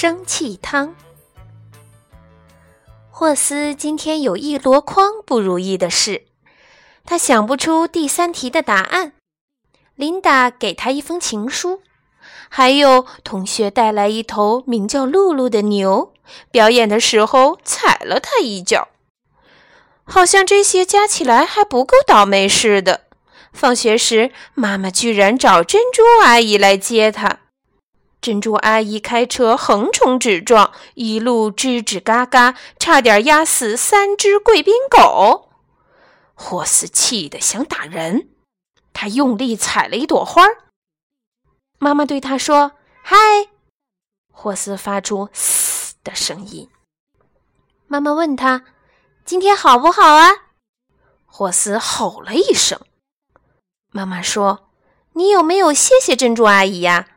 生气汤。霍斯今天有一箩筐不如意的事，他想不出第三题的答案。琳达给他一封情书，还有同学带来一头名叫露露的牛，表演的时候踩了他一脚。好像这些加起来还不够倒霉似的。放学时，妈妈居然找珍珠阿姨来接他。珍珠阿姨开车横冲直撞，一路吱吱嘎嘎，差点压死三只贵宾狗。霍斯气得想打人，他用力踩了一朵花。妈妈对他说：“嗨！”霍斯发出“嘶”的声音。妈妈问他：“今天好不好啊？”霍斯吼了一声。妈妈说：“你有没有谢谢珍珠阿姨呀？”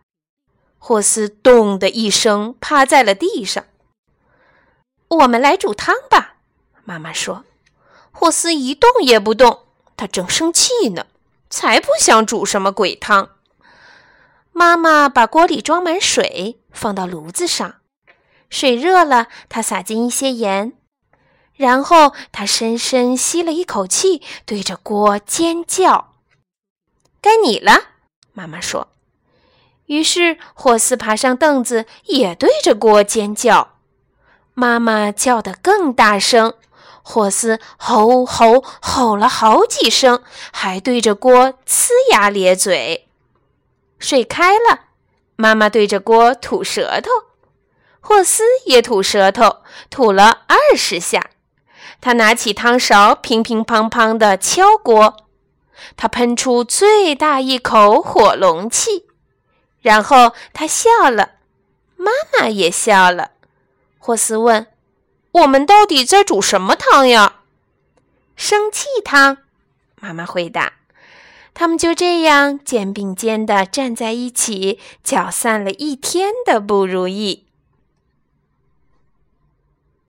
霍斯“咚”的一声趴在了地上。我们来煮汤吧，妈妈说。霍斯一动也不动，他正生气呢，才不想煮什么鬼汤。妈妈把锅里装满水，放到炉子上，水热了，她撒进一些盐，然后她深深吸了一口气，对着锅尖叫：“该你了！”妈妈说。于是，霍斯爬上凳子，也对着锅尖叫。妈妈叫得更大声，霍斯吼吼吼了好几声，还对着锅呲牙咧嘴。水开了，妈妈对着锅吐舌头，霍斯也吐舌头，吐了二十下。他拿起汤勺，乒乒乓乓地敲锅，他喷出最大一口火龙气。然后他笑了，妈妈也笑了。霍斯问：“我们到底在煮什么汤呀？”“生气汤。”妈妈回答。他们就这样肩并肩地站在一起，搅散了一天的不如意。